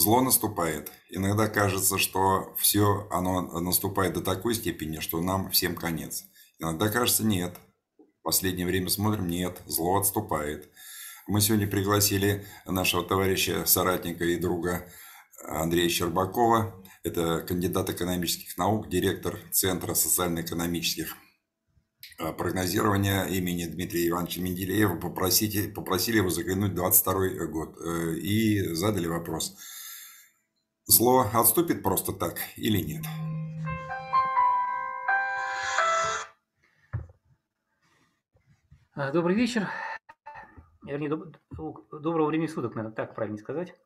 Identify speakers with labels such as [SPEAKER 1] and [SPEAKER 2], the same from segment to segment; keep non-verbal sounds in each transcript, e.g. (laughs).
[SPEAKER 1] Зло наступает. Иногда кажется, что все оно наступает до такой степени, что нам всем конец. Иногда кажется, нет. В последнее время смотрим, нет, зло отступает. Мы сегодня пригласили нашего товарища, соратника и друга Андрея Щербакова. Это кандидат экономических наук, директор Центра социально-экономических а, прогнозирования имени Дмитрия Ивановича Менделеева. Попросите, попросили его заглянуть в 22 год э, и задали вопрос – Зло отступит просто так или нет?
[SPEAKER 2] А, добрый вечер. Вернее, доб... доброго времени суток, наверное, так правильно сказать,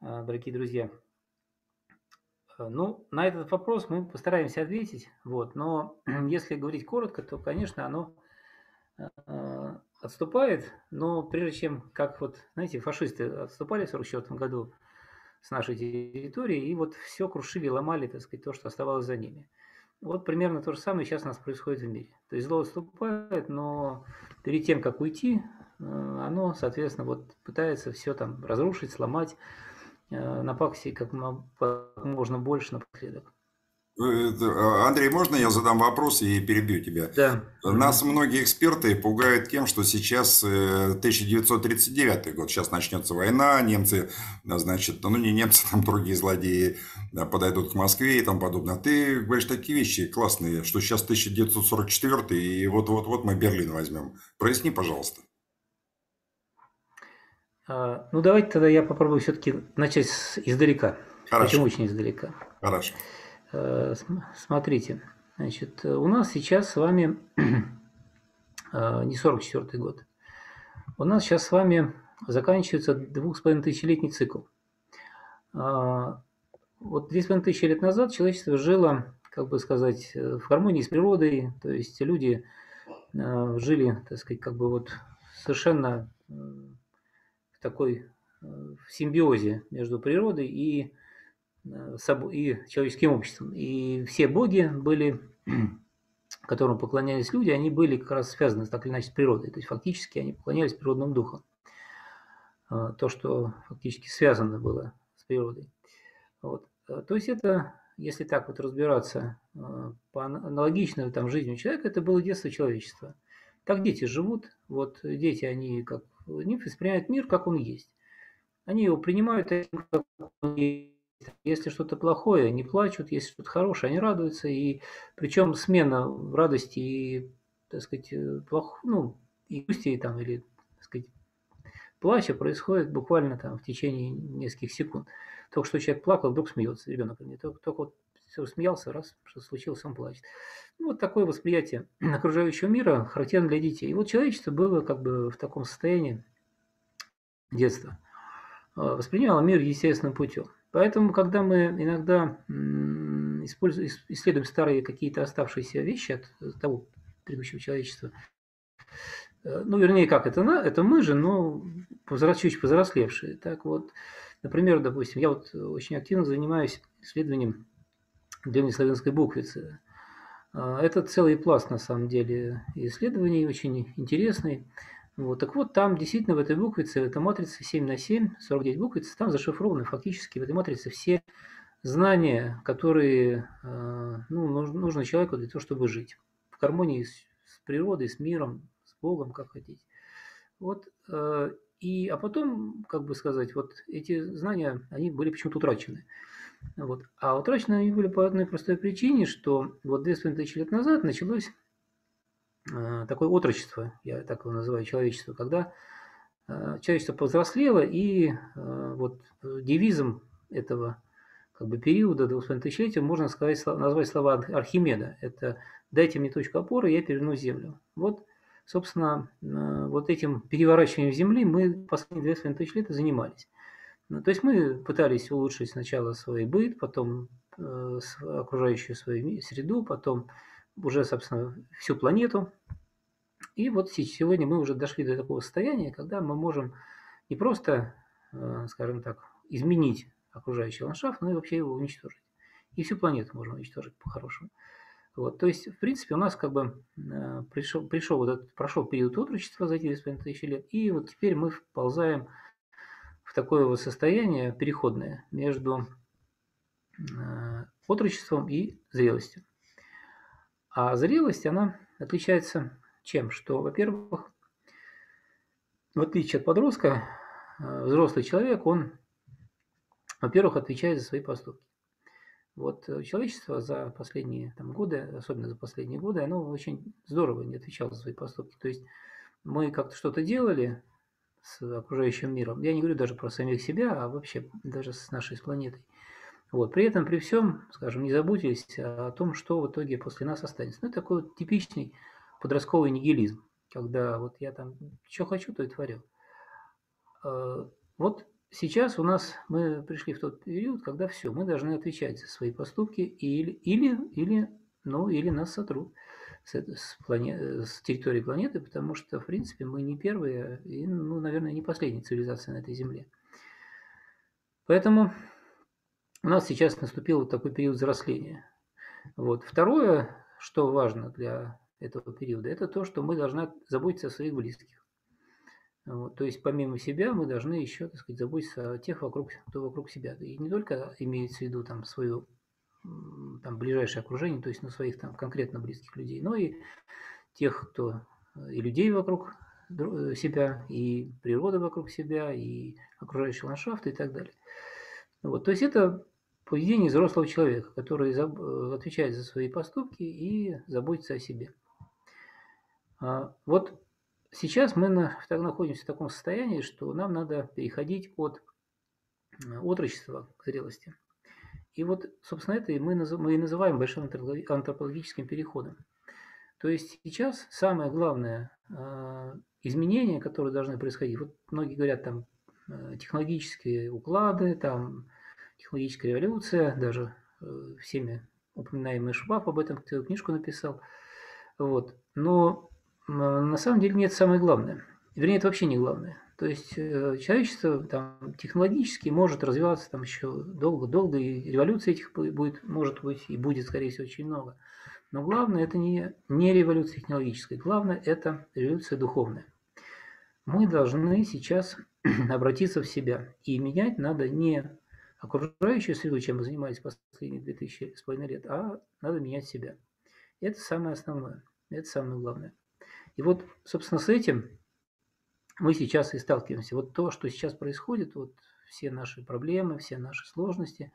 [SPEAKER 2] а, дорогие друзья. А, ну, на этот вопрос мы постараемся ответить. Вот. Но (clears throat) если говорить коротко, то, конечно, оно отступает. Но прежде чем, как вот, знаете, фашисты отступали в 1944 году, с нашей территории, и вот все крушили, ломали, так сказать, то, что оставалось за ними. Вот примерно то же самое сейчас у нас происходит в мире. То есть зло отступает, но перед тем, как уйти, э, оно, соответственно, вот пытается все там разрушить, сломать, э, напакостить как можно больше напоследок.
[SPEAKER 1] А, Андрей, можно я задам вопрос и перебью тебя?
[SPEAKER 2] Да.
[SPEAKER 1] Нас многие эксперты пугают тем, что сейчас 1939 э, год, сейчас начнется война, немцы, значит, ну не немцы, там другие злодеи подойдут к Москве и там подобное. Ты говоришь такие вещи классные, что сейчас 1944 и вот-вот-вот мы Берлин возьмем. Проясни, пожалуйста.
[SPEAKER 2] А, ну, давайте тогда я попробую все-таки начать издалека.
[SPEAKER 1] Хорошо.
[SPEAKER 2] Почему очень издалека?
[SPEAKER 1] Хорошо.
[SPEAKER 2] Э, смотрите, значит, у нас сейчас с вами (clears throat) э, не 44 год. У нас сейчас с вами заканчивается двух с цикл. А, вот две с половиной тысячи лет назад человечество жило, как бы сказать, в гармонии с природой, то есть люди э, жили, так сказать, как бы вот совершенно в такой в симбиозе между природой и и человеческим обществом. И все боги были, которым поклонялись люди, они были как раз связаны так или иначе с природой. То есть фактически они поклонялись природным духам. Э, то, что фактически связано было с природой. Вот. Э, то есть это, если так вот разбираться по аналогичной там, жизни человека, это было детство человечества. Как дети живут, вот дети, они как они воспринимают мир, как он есть. Они его принимают как он есть если что-то плохое, они плачут, если что-то хорошее, они радуются. И причем смена радости и, так сказать, э, плох, ну, и грусти там, или, так сказать, плача происходит буквально там в течение нескольких секунд. Только что человек плакал, вдруг смеется, ребенок. Только, только вот все смеялся, раз, что случилось, он плачет. Ну, вот такое восприятие (clears throat) окружающего мира характерно для детей. И вот человечество было как бы в таком состоянии детства. Э, воспринимало мир естественным путем. Поэтому, когда мы иногда используем, исследуем старые какие-то оставшиеся вещи от того предыдущего человечества, э, ну, вернее, как это, это мы же, но чуть повзрослевшие. Так вот, например, допустим, я вот очень активно занимаюсь исследованием древнеславянской буквицы. Э, это целый пласт, на самом деле, исследований, очень интересный. Вот, так вот, там действительно в этой буквице, эта матрица 7 на 7, 49 буквиц, там зашифрованы фактически в этой матрице все знания, которые э, ну, нужно человеку для того, чтобы жить. В гармонии с, с природой, с миром, с Богом, как хотите. Вот, э, и, а потом, как бы сказать, вот эти знания, они были почему-то утрачены. Вот. А утрачены они были по одной простой причине, что вот 2500 лет назад началось такое отрочество, я так его называю, человечество, когда э, человечество повзрослело, и э, вот девизом этого как бы, периода двухсот тысячелетия можно сказать, назвать слова Архимеда. Это «дайте мне точку опоры, я переверну землю». Вот, собственно, вот этим переворачиванием Земли мы последние две тысячи лет и занимались. Ну, то есть мы пытались улучшить сначала свой быт, потом окружающую свою среду, потом уже, собственно, всю планету. И вот сегодня мы уже дошли до такого состояния, когда мы можем не просто, э, скажем так, изменить окружающий ландшафт, но и вообще его уничтожить. И всю планету можем уничтожить по-хорошему. Вот, то есть, в принципе, у нас как бы э, пришел, пришел вот этот, прошел период отрочества за эти 2,5 тысячи лет, и вот теперь мы вползаем в такое вот состояние переходное между э, отрочеством и зрелостью. А зрелость, она отличается чем? Что, во-первых, в отличие от подростка, э, взрослый человек, он, во-первых, отвечает за свои поступки. Вот э, человечество за последние там, годы, особенно за последние годы, оно очень здорово не отвечало за свои поступки. То есть мы как-то что-то делали с окружающим миром. Я не говорю даже про самих себя, а вообще даже с нашей планетой. Вот. При этом, при всем, скажем, не заботились о том, что в итоге после нас останется. Ну, это такой вот типичный подростковый нигилизм, когда вот я там что хочу, то и творю. А, вот сейчас у нас мы пришли в тот период, когда все, мы должны отвечать за свои поступки или, или, или, ну, или нас сотрут с, с, плане, с территории планеты, потому что, в принципе, мы не первые и, ну, наверное, не последняя цивилизация на этой Земле. Поэтому у нас сейчас наступил вот такой период взросления. Вот. Второе, что важно для этого периода, это то, что мы должны заботиться о своих близких. Вот, то есть помимо себя мы должны еще, так сказать, заботиться о тех, вокруг, кто вокруг себя. И не только имеется в виду там свое там, ближайшее окружение, то есть на своих там конкретно близких людей, но и тех, кто и людей вокруг э, себя, и природа вокруг себя, и окружающий ландшафт и так далее. Вот, то есть это поведение взрослого человека, который э, отвечает за свои поступки и заботится о себе. А, вот сейчас мы на, находимся в таком состоянии, что нам надо переходить от отрочества к зрелости. И вот, собственно, это мы, и называем большим антропологическим переходом. То есть сейчас самое главное э, изменение, которое должны происходить, вот многие говорят там э, технологические уклады, там технологическая революция, даже э, всеми упоминаемый Шваб об этом книжку написал. Вот. Но на самом деле нет самое главное. Вернее, это вообще не главное. То есть э, человечество там, технологически может развиваться там еще долго-долго, и революций этих будет, может быть и будет, скорее всего, очень много. Но главное это не, не революция технологическая, главное это революция духовная. Мы должны сейчас (clears throat) обратиться в себя. И менять надо не окружающую среду, чем мы занимались последние 2000 с половиной лет, а надо менять себя. Это самое основное, это самое главное. И вот, собственно, с этим мы сейчас и сталкиваемся. Вот то, что сейчас происходит, вот все наши проблемы, все наши сложности,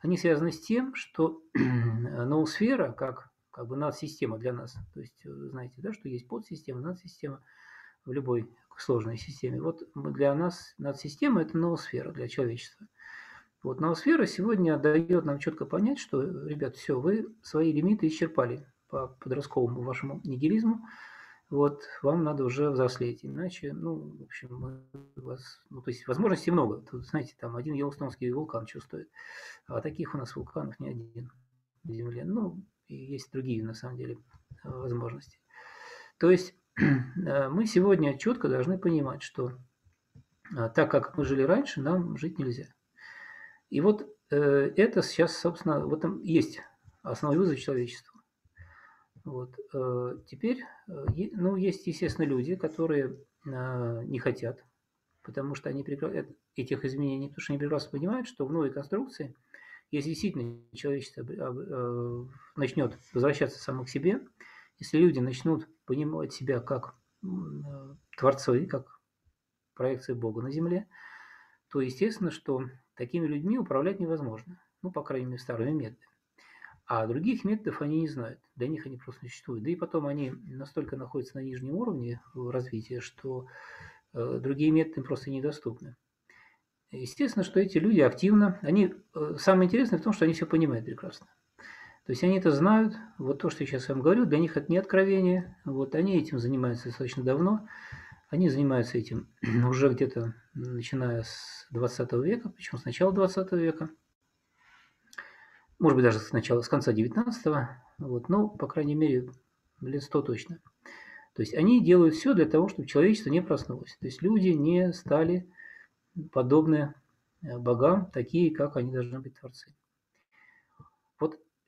[SPEAKER 2] они связаны с тем, что (clears throat) ноосфера, как, как бы надсистема для нас, то есть вы знаете, да, что есть подсистема, надсистема в любой сложной системе. Вот для нас надсистема – это ноосфера для человечества. Вот ноосфера сегодня дает нам четко понять, что, ребят, все, вы свои лимиты исчерпали по подростковому вашему нигилизму, вот вам надо уже взрослеть, иначе, ну, в общем, у вас, ну, то есть возможностей много. Тут, знаете, там один Йеллоустонский вулкан стоит, а таких у нас вулканов не один на Земле. Ну, и есть другие, на самом деле, возможности. То есть (clears throat) э, мы сегодня четко должны понимать, что э, так как мы жили раньше, нам жить нельзя. И вот э, это сейчас, собственно, в этом есть основной вызов человечества. Вот. Э, теперь, э, ну, есть, естественно, люди, которые э, не хотят, потому что они этих изменений, потому что они прекрасно понимают, что в новой конструкции, если действительно человечество начнет возвращаться само к себе, если люди начнут понимать себя как творцы, как проекции Бога на Земле, то естественно, что такими людьми управлять невозможно. Ну, по крайней мере, старыми методами. А других методов они не знают. Для них они просто существуют. Да и потом они настолько находятся на нижнем уровне развития, что э, другие методы просто недоступны. Естественно, что эти люди активно, они, э, самое интересное в том, что они все понимают прекрасно. То есть они это знают, вот то, что я сейчас вам говорю, для них это не откровение, вот они этим занимаются достаточно давно, они занимаются этим (clears throat) уже где-то начиная с 20 века, причем с начала 20 века – может быть, даже с начала, с конца 19-го, вот, но, по крайней мере, лет 100 точно. То есть они делают все для того, чтобы человечество не проснулось. То есть люди не стали подобны э, богам, такие, как они должны быть творцы.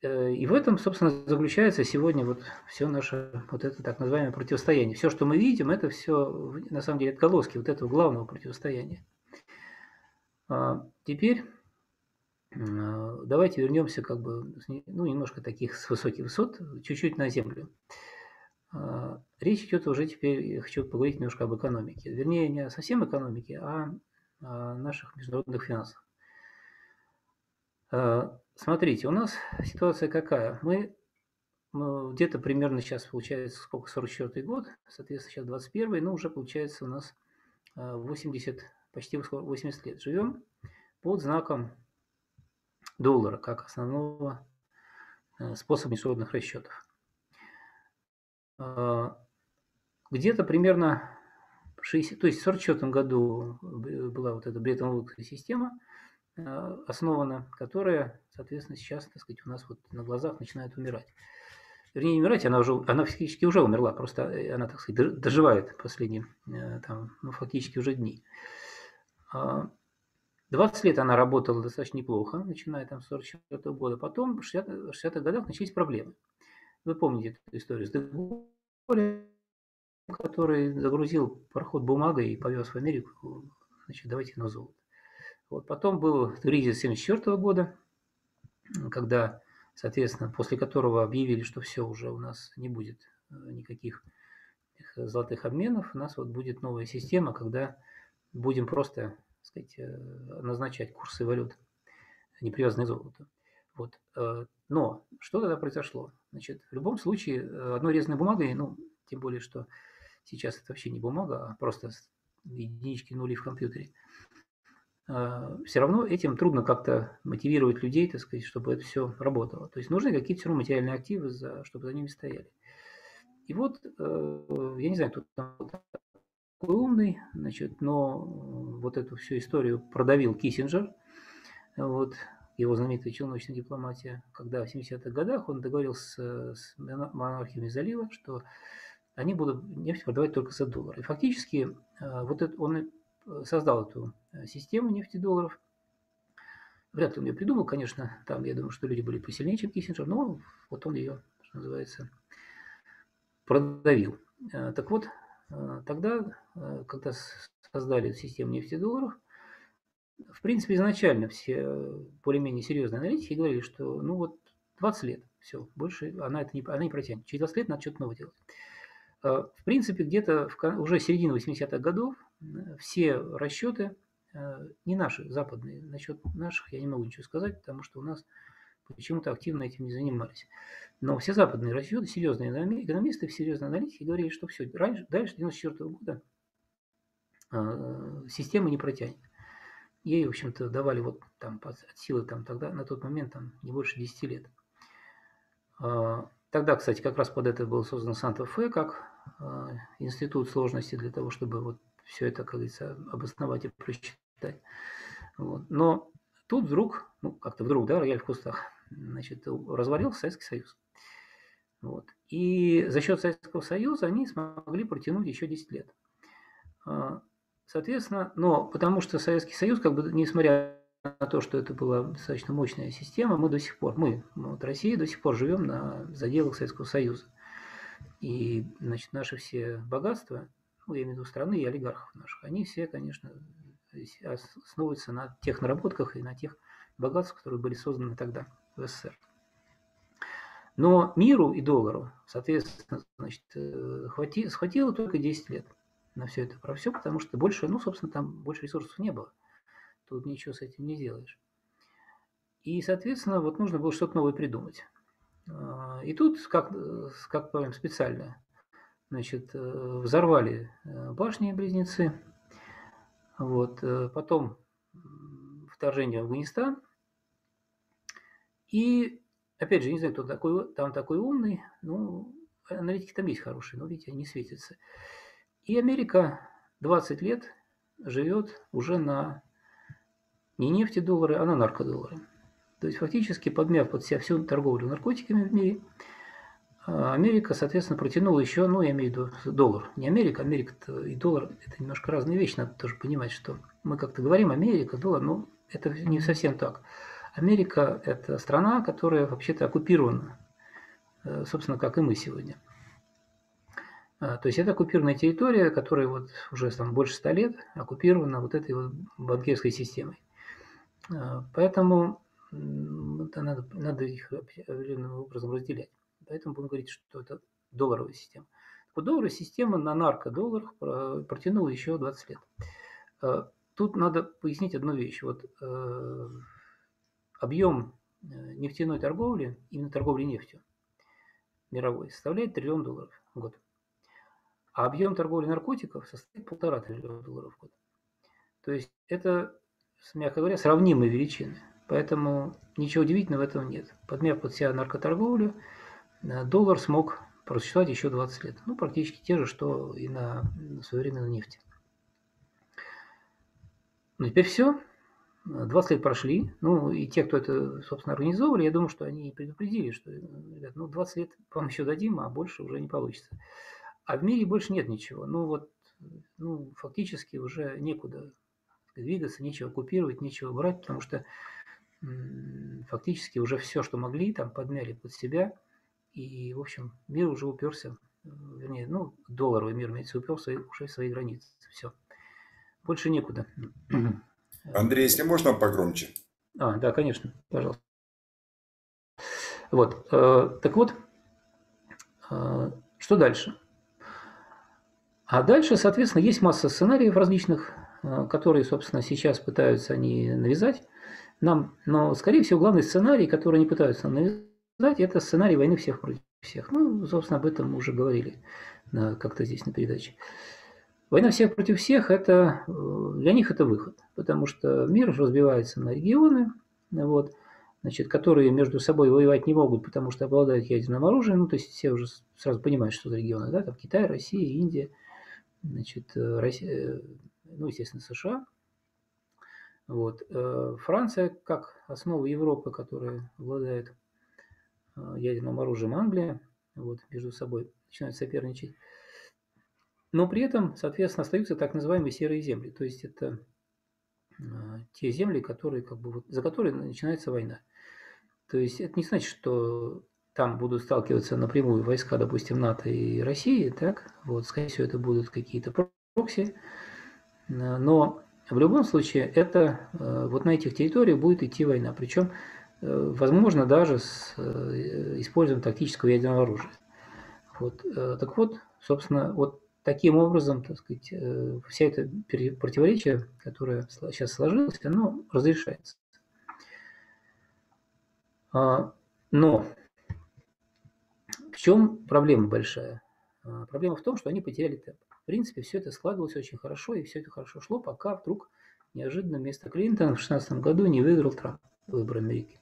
[SPEAKER 2] Э, и в этом, собственно, заключается сегодня вот все наше вот это так называемое противостояние. Все, что мы видим, это все на самом деле отголоски вот этого главного противостояния. А теперь давайте вернемся как бы, ну, немножко таких с высоких высот, чуть-чуть на землю. Речь идет уже теперь, я хочу поговорить немножко об экономике. Вернее, не совсем экономике, а о наших международных финансах. Смотрите, у нас ситуация какая? Мы ну, где-то примерно сейчас получается, сколько, 44 год, соответственно, сейчас 21 ну, уже получается у нас 80, почти 80 лет живем под знаком доллара, как основного э, способа международных расчетов. А, где-то примерно 60, то есть в 1944 году была вот эта Бреттон-Вудская система э, основана, которая, соответственно, сейчас, так сказать, у нас вот на глазах начинает умирать. Вернее, не умирать, она уже, она фактически уже умерла, просто э, она, так сказать, доживает последние, там, ну, фактически уже дни. 20 а, лет она работала достаточно неплохо, начиная там с 44 года. Потом в 60-х годах начались проблемы. Вы помните эту историю с Деголем, который загрузил пароход бумагой и повез в Америку, значит, давайте на золото. Вот потом был кризис 74 года, когда, соответственно, после которого объявили, что все, уже у нас не будет э, никаких золотых обменов, у нас вот будет новая система, когда будем просто сказать, э, назначать курсы валют, не привязанные к золоту. Вот. Э, но что тогда произошло? Значит, в любом случае, э, одной резаной бумагой, ну, тем более, что сейчас это вообще не бумага, а просто единички нули в компьютере, все равно этим трудно как-то мотивировать людей, так сказать, чтобы это все работало. То есть нужны какие-то все равно материальные активы, чтобы за ними стояли. И вот, я не знаю, кто там такой умный, значит, но вот эту всю историю продавил Киссинджер, вот, его знаменитая челночная дипломатия, когда в 70-х годах он договорился с монархиями залива, что они будут нефть продавать только за доллар. И фактически э, вот это, он создал эту э, систему нефти-долларов. Вряд ли он ее придумал, конечно, там я думаю, что люди были посильнее, чем Киссинджер, но вот он ее, что называется, продавил. Э, так вот, Э, тогда, э, когда создали систему нефтедолларов, в принципе, изначально все более-менее серьезные аналитики говорили, что ну вот 20 лет, все, больше она это не, она не протянет. Через 20 лет надо что-то новое делать. Э, в принципе, где-то уже середина 80-х годов все расчеты, не наши, западные, насчет наших я не могу ничего сказать, потому что у нас почему-то активно этим не занимались. Но все западные расчеты, серьезные экономисты, серьезные аналитики говорили, что все, раньше, дальше 1994 года э, система не протянет. Ей, в общем-то, давали вот там от силы там тогда, на тот момент, там не больше 10 лет. Э, тогда, кстати, как раз под это был создан Санта-Фе, как э, институт сложности для того, чтобы вот все это, как говорится, обосновать и просчитать. Вот. Но тут вдруг, ну как-то вдруг, да, рояль в кустах, значит, развалился Советский Союз. Вот. И за счет Советского Союза они смогли протянуть еще 10 лет. А, соответственно, но потому что Советский Союз, как бы, несмотря на то, что это была достаточно мощная система, мы до сих пор, мы, вот Россия, до сих пор живем на заделах Советского Союза. И, значит, наши все богатства, ну, я имею в виду страны и олигархов наших, они все, конечно, основываются на тех наработках и на тех богатствах, которые были созданы тогда в СССР. Но миру и доллару, соответственно, значит, э, хвати, схватило только 10 лет на все это, про все, потому что больше, ну, собственно, там больше ресурсов не было. Тут ничего с этим не сделаешь. И, соответственно, вот нужно было что-то новое придумать. А, и тут, как, как понимаем, специально, значит, э, взорвали э, башни-близнецы, вот, потом вторжение в Афганистан, и Опять же, не знаю, кто такой, там такой умный, ну, аналитики там есть хорошие, но, видите, они светятся. И Америка 20 лет живет уже на не нефти доллары, а на наркодоллары. То есть фактически подмяв под себя всю торговлю наркотиками в мире, Америка, соответственно, протянула еще, ну, я имею в виду доллар. Не Америка, Америка и доллар – это немножко разные вещи, надо тоже понимать, что мы как-то говорим Америка, доллар, но это не совсем так. Америка – это страна, которая вообще-то оккупирована, э, собственно, как и мы сегодня. А, то есть это оккупированная территория, которая вот уже там больше ста лет оккупирована вот этой вот банкирской системой. Поэтому это надо, надо их определенным образом разделять. Поэтому будем говорить, что это долларовая система. Вот долларовая система на наркодолларах протянула еще 20 лет. Э, тут надо пояснить одну вещь. Вот э, объем э, нефтяной торговли, именно торговли нефтью мировой, составляет триллион долларов в год. А объем торговли наркотиков составляет полтора триллиона долларов в год. То есть это, мягко говоря, сравнимые величины. Поэтому ничего удивительного в этом нет. Подмяв под себя наркоторговлю, доллар смог просуществовать еще 20 лет. Ну, практически те же, что и на современной нефти. Ну, теперь все. 20 лет прошли. Ну, и те, кто это, собственно, организовывали, я думаю, что они предупредили, что, ребят, ну, 20 лет вам еще дадим, а больше уже не получится. А в мире больше нет ничего. Ну, вот, ну, фактически уже некуда двигаться, нечего купировать, нечего брать, потому что фактически уже все, что могли, там подмяли под себя. И, в общем, мир уже уперся, вернее, ну, долларовый мир имеется, уперся уже в свои границы. Все. Больше некуда.
[SPEAKER 1] Андрей, если можно погромче.
[SPEAKER 2] А, да, конечно, пожалуйста. Вот, э, так вот, э, что дальше? А дальше, соответственно, есть масса сценариев различных, э, которые, собственно, сейчас пытаются они навязать нам. Но, скорее всего, главный сценарий, который они пытаются навязать, это сценарий войны всех против всех. Ну, собственно, об этом мы уже говорили как-то здесь на передаче. Война всех против всех, это, э, для них это выход, потому что мир разбивается на регионы, вот, значит, которые между собой воевать не могут, потому что обладают ядерным оружием, ну, то есть все уже сразу понимают, что за регионы, да, там Китай, Россия, Индия, значит, э, Россия, ну, естественно, США, вот. Э, Франция, как основа Европы, которая обладает ядерным оружием Англия, вот, между собой начинают соперничать. Но при этом, соответственно, остаются так называемые серые земли. То есть это а, те земли, которые, как бы, вот, за которые начинается война. То есть это не значит, что там будут сталкиваться напрямую войска, допустим, НАТО и России, так? Вот, скорее всего, это будут какие-то прокси. А, но в любом случае, это а, вот на этих территориях будет идти война. Причем, возможно, даже с э, использованием тактического ядерного оружия. Вот. Э, так вот, собственно, вот таким образом, так сказать, э, вся эта противоречие, которое сейчас сложилось, оно разрешается. А, но в чем проблема большая? А, проблема в том, что они потеряли темп. В принципе, все это складывалось очень хорошо, и все это хорошо шло, пока вдруг неожиданно вместо Клинтона в 2016 году не выиграл Трамп выборы Америки.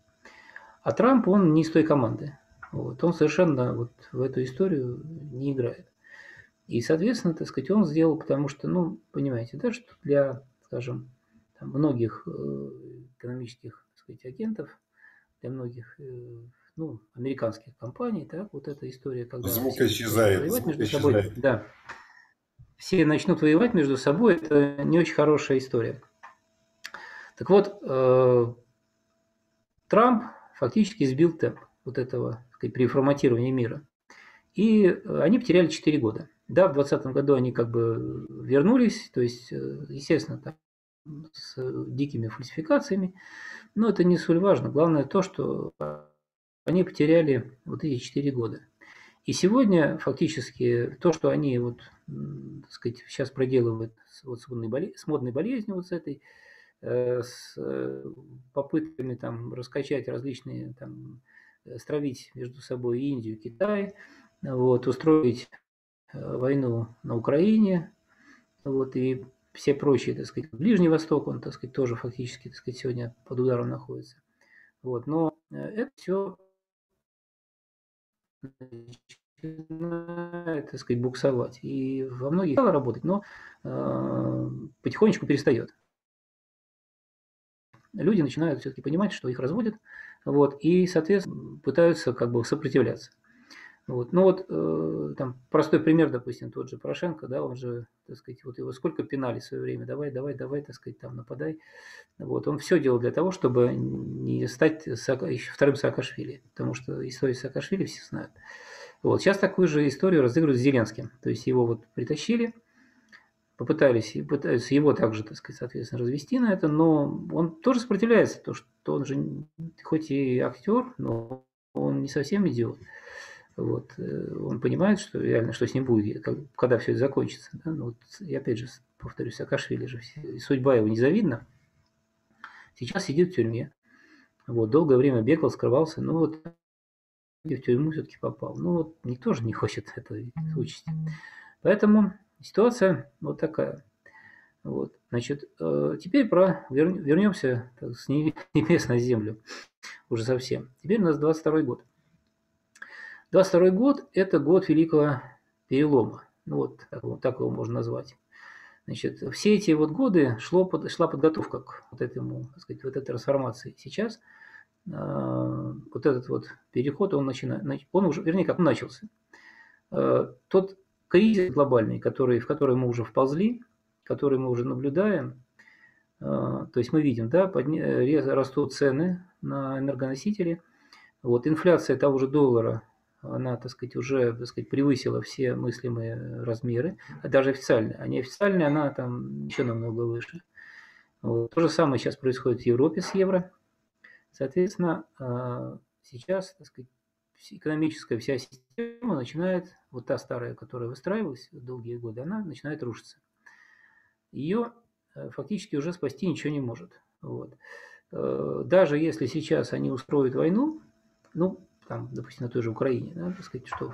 [SPEAKER 2] А Трамп, он не из той команды. Вот. Он совершенно вот в эту историю не играет. И, соответственно, так сказать, он сделал, потому что, ну, понимаете, да, что для, скажем, там, многих э, экономических, так сказать, агентов, для многих, э, ну, американских компаний, так, вот эта история, когда
[SPEAKER 1] звук исчезает,
[SPEAKER 2] воевать
[SPEAKER 1] звук
[SPEAKER 2] между
[SPEAKER 1] исчезает.
[SPEAKER 2] собой, да, все начнут воевать между собой, это не очень хорошая история. Так вот, э, Трамп фактически сбил темп вот этого сказать, переформатирования мира. И они потеряли 4 года. Да, в 2020 году они как бы вернулись, то есть, э, естественно, там, с дикими фальсификациями, но это не столь важно. Главное то, что они потеряли вот эти 4 года. И сегодня фактически то, что они вот, так сказать, сейчас проделывают вот, с, модной, болезнью, с модной болезнью вот с этой, э, с э, попытками там раскачать различные, там, стравить между собой Индию, Китай, вот, устроить Э, войну на Украине, вот, и все прочие, так сказать, Ближний Восток, он, так сказать, тоже фактически, так сказать, сегодня под ударом находится. Вот, но э, это все начинает, так сказать, буксовать. И во многих стало работать, но э, потихонечку перестает. Люди начинают все-таки понимать, что их разводят, вот, и, соответственно, пытаются как бы сопротивляться. Вот. Ну вот э, там простой пример, допустим, тот же Порошенко, да, он же, так сказать, вот его сколько пинали в свое время, давай, давай, давай, так сказать, там нападай. Вот. Он все делал для того, чтобы не стать Сака, еще вторым Саакашвили, потому что историю Саакашвили все знают. Вот. Сейчас такую же историю разыгрывают с Зеленским. То есть его вот притащили, попытались и пытаются его также, так сказать, соответственно, развести на это, но он тоже сопротивляется, то что он же хоть и актер, но он не совсем идиот. Вот. Э, он понимает, что реально, что с ним будет, когда все это закончится. Да? Ну, вот, и опять же, повторюсь, Саакашвили же, судьба его незавидна. Сейчас сидит в тюрьме. Вот, долгое время бегал, скрывался, но вот в тюрьму все-таки попал. Ну вот никто же не хочет этой участи. Поэтому ситуация вот такая. Вот, значит, э, теперь про вернемся так, с (laughs) небес на землю уже совсем. Теперь у нас 22 год. 22 год – это год Великого Перелома. Ну, вот так, так его можно назвать. Значит, все эти вот годы шло, шла подготовка к вот этому, так сказать, вот этой трансформации. Сейчас э, вот этот вот переход, он начинает, он уже, вернее, как он начался. Э, тот кризис глобальный, который, в который мы уже вползли, который мы уже наблюдаем, э, то есть мы видим, да, подня, растут цены на энергоносители, вот инфляция того же доллара она, так сказать, уже, так сказать, превысила все мыслимые размеры, а даже официально. А неофициально она там еще намного выше. Вот. То же самое сейчас происходит в Европе с евро. Соответственно, а, сейчас, так сказать, экономическая вся система начинает, вот та старая, которая выстраивалась долгие годы, она начинает рушиться. Ее э, фактически уже спасти ничего не может. Вот. Э, даже если сейчас они устроят войну, ну, там, допустим, на той же Украине, да, так сказать, что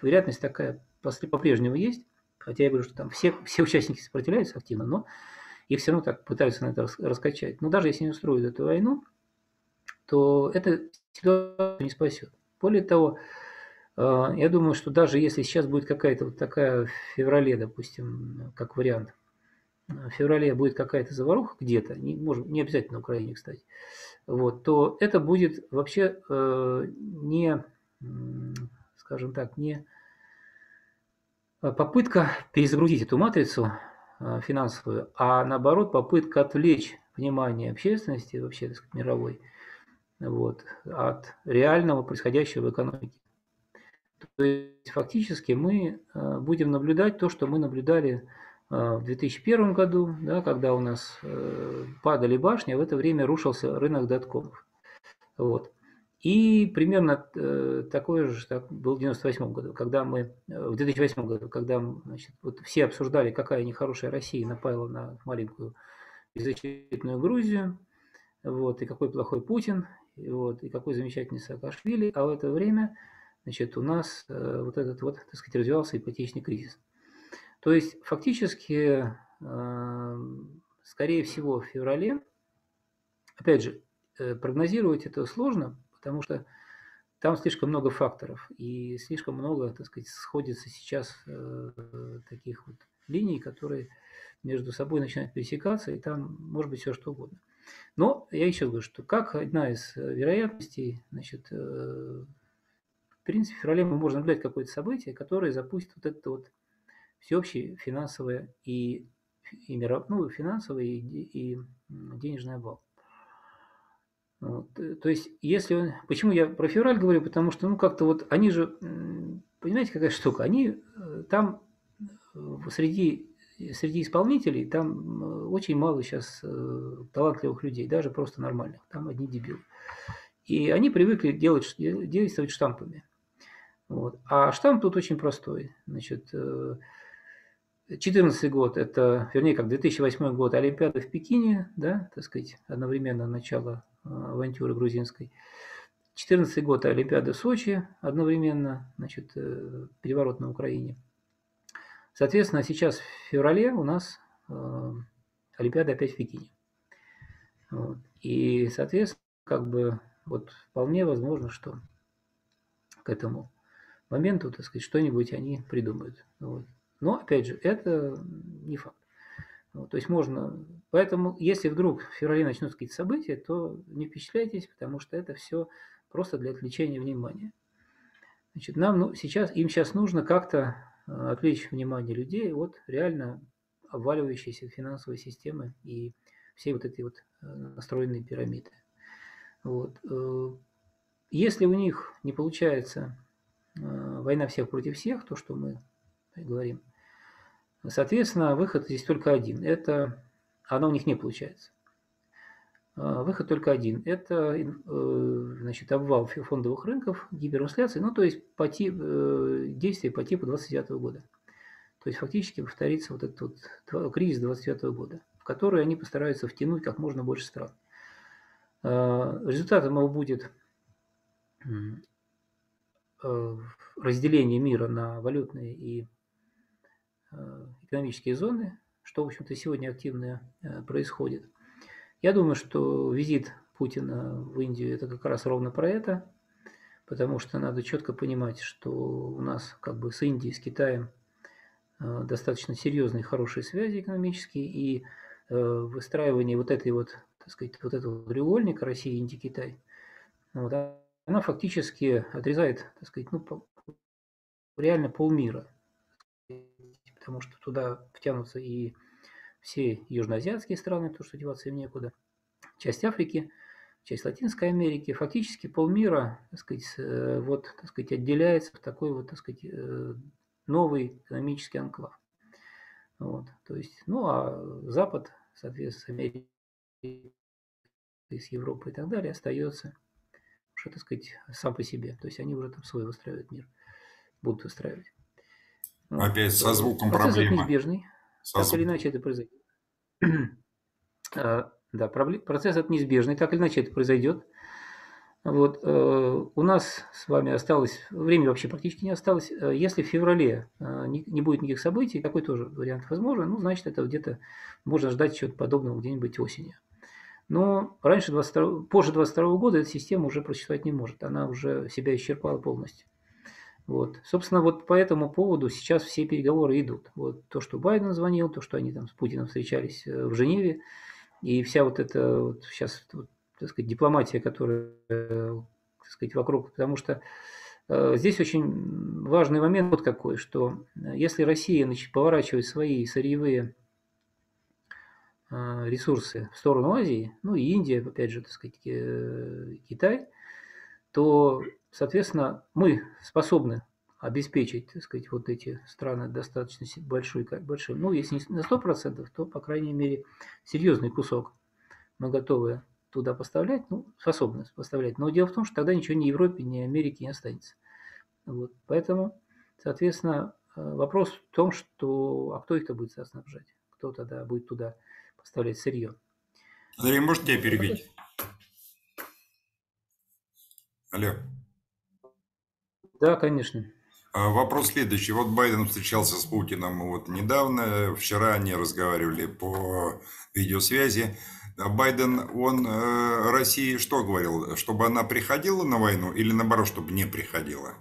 [SPEAKER 2] вероятность такая по-прежнему есть, хотя я говорю, что там все, все участники сопротивляются активно, но их все равно так пытаются на это раскачать. Но даже если не устроят эту войну, то это ситуацию не спасет. Более того, э, я думаю, что даже если сейчас будет какая-то вот такая в феврале, допустим, как вариант, в феврале будет какая-то заваруха где-то, не, может, не обязательно на Украине, кстати, вот, то это будет вообще э, не, скажем так, не попытка перезагрузить эту матрицу э, финансовую, а наоборот попытка отвлечь внимание общественности, вообще так сказать, мировой, вот, от реального происходящего в экономике. То есть фактически мы э, будем наблюдать то, что мы наблюдали Э, в 2001 году, да, когда у нас э, падали башни, а в это время рушился рынок доткомов. Вот. И примерно такой же так, был в 98 году, когда мы, в 2008 году, когда значит, вот все обсуждали, какая нехорошая Россия напала на маленькую беззащитную Грузию, вот, и какой плохой Путин, и, вот, и какой замечательный Саакашвили, а в это время значит, у нас вот этот вот, так сказать, развивался ипотечный кризис. То есть фактически, эм, скорее всего, в феврале, опять же, э, прогнозировать это сложно, потому что там слишком много факторов и слишком много, так сказать, сходится сейчас э, таких вот линий, которые между собой начинают пересекаться, и там может быть все что угодно. Но я еще говорю, что как одна из вероятностей, значит, э, в принципе, в феврале мы можем наблюдать какое-то событие, которое запустит вот это вот всеобщее финансовое и, и миров, ну, финансовый и, и денежный обвал. Вот. Э, то есть, если он... Почему я про февраль говорю? Потому что, ну, как-то вот они же... Понимаете, какая штука? Они э, там э, среди, среди исполнителей там очень мало сейчас талантливых людей, даже просто нормальных. Там одни дебилы. И они привыкли делать, действовать штампами. Вот. А штамп тут очень простой. Значит, 2014 год, это, вернее, как 2008 год, Олимпиада в Пекине, да, так сказать, одновременно начало э, авантюры грузинской. 2014 год Олимпиада в Сочи, одновременно, значит, э, переворот на Украине. Соответственно, сейчас в феврале у нас э, Олимпиада опять в Пекине. Вот. И, соответственно, как бы вот вполне возможно, что к этому моменту, так сказать, что-нибудь они придумают. Вот. Но, опять же, это не факт. Вот, то есть можно... Поэтому, если вдруг в феврале начнутся какие-то события, то не впечатляйтесь, потому что это все просто для отвлечения внимания. Значит, нам ну, сейчас, им сейчас нужно как-то отвлечь внимание людей от реально обваливающейся финансовой системы и всей вот этой вот э, настроенной пирамиды. Вот. Э, если у них не получается война всех против всех, то, что мы говорим, Соответственно, выход здесь только один. Это оно у них не получается. А, выход только один. Это э, значит, обвал фондовых рынков, гиперинфляции, ну то есть по тип, э, действия по типу 29 года. То есть фактически повторится вот этот вот кризис 29 года, в который они постараются втянуть как можно больше стран. А, результатом его будет э, разделение мира на валютные и экономические зоны, что, в общем-то, сегодня активно происходит. Я думаю, что визит Путина в Индию – это как раз ровно про это, потому что надо четко понимать, что у нас как бы с Индией, с Китаем э, достаточно серьезные, хорошие связи экономические, и э, выстраивание вот этой вот, так сказать, вот этого треугольника Россия, Индия, Китай, вот, она фактически отрезает, так сказать, ну, реально полмира, потому что туда втянутся и все южноазиатские страны, потому что деваться им некуда, часть Африки, часть Латинской Америки, фактически полмира, так сказать, э, вот, так сказать, отделяется в такой вот, так сказать, э, новый экономический анклав. Вот, то есть, ну, а Запад, соответственно, Америка, с Европы и так далее, остается уже, так сказать, сам по себе. То есть они уже там свой выстраивают мир, будут выстраивать.
[SPEAKER 1] Опять со звуком
[SPEAKER 2] Процесс
[SPEAKER 1] проблема.
[SPEAKER 2] неизбежный.
[SPEAKER 1] Со
[SPEAKER 2] так или иначе это произойдет. (clears throat) А, да, процесс это неизбежный, так или иначе это произойдет. Вот, э, у нас с вами осталось, времени вообще практически не осталось. Э, если в феврале э, не, не будет никаких событий, какой тоже вариант возможен, ну, значит, это где-то можно ждать чего-то подобного где-нибудь осенью. Но раньше 22, позже 22 года эта система уже просуществовать не может. Она уже себя исчерпала полностью. Вот. Собственно, вот по этому поводу сейчас все переговоры идут. Вот то, что Байден звонил, то, что они там с Путиным встречались э, в Женеве, и вся вот эта вот сейчас, вот, так сказать, дипломатия, которая, э, так сказать, вокруг, потому что э, здесь очень важный момент вот какой, что э, если Россия значит, поворачивает свои сырьевые э, ресурсы в сторону Азии, ну и Индия, опять же, так сказать, Китай, то Соответственно, мы способны обеспечить, так сказать, вот эти страны достаточно большой, большой, ну, если не на 100%, то, по крайней мере, серьезный кусок мы готовы туда поставлять, ну, способны поставлять. Но дело в том, что тогда ничего ни Европе, ни Америке не останется. Вот. Поэтому, соответственно, э, вопрос в том, что, а кто их-то будет снабжать? Кто тогда будет туда поставлять сырье?
[SPEAKER 1] Андрей, может тебя перебить? Алло.
[SPEAKER 2] Да, конечно.
[SPEAKER 1] А, вопрос следующий. Вот Байден встречался с Путиным вот недавно. Вчера они разговаривали по видеосвязи. А Байден, он э, России что говорил? Чтобы она приходила на войну или наоборот, чтобы не приходила?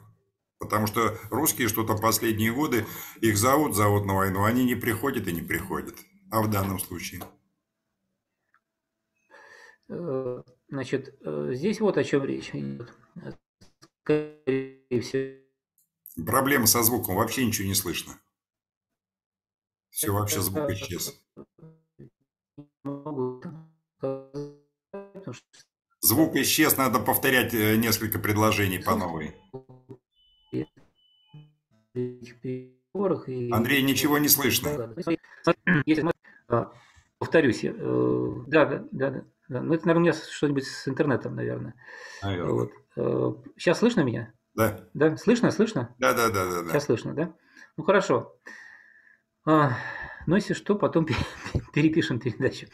[SPEAKER 1] Потому что русские что-то последние годы, их зовут, зовут на войну, они не приходят и не приходят. А в данном случае?
[SPEAKER 2] Э, значит, э, здесь вот о чем речь идет скорее всего.
[SPEAKER 1] Проблема со звуком, вообще ничего не слышно. Все, вообще звук исчез. Звук исчез, надо повторять э, несколько предложений по новой. Андрей, ничего не слышно.
[SPEAKER 2] А, повторюсь, э, да, да, да, да. Ну, это, наверное, у меня что-нибудь с интернетом, наверное.
[SPEAKER 1] Наверное. Вот.
[SPEAKER 2] Сейчас э, слышно меня?
[SPEAKER 1] Да.
[SPEAKER 2] Да, слышно, слышно?
[SPEAKER 1] Да, да, да, да.
[SPEAKER 2] Сейчас слышно, да? Ну хорошо. А, ну, если что, потом (laughs) перепишем передачу.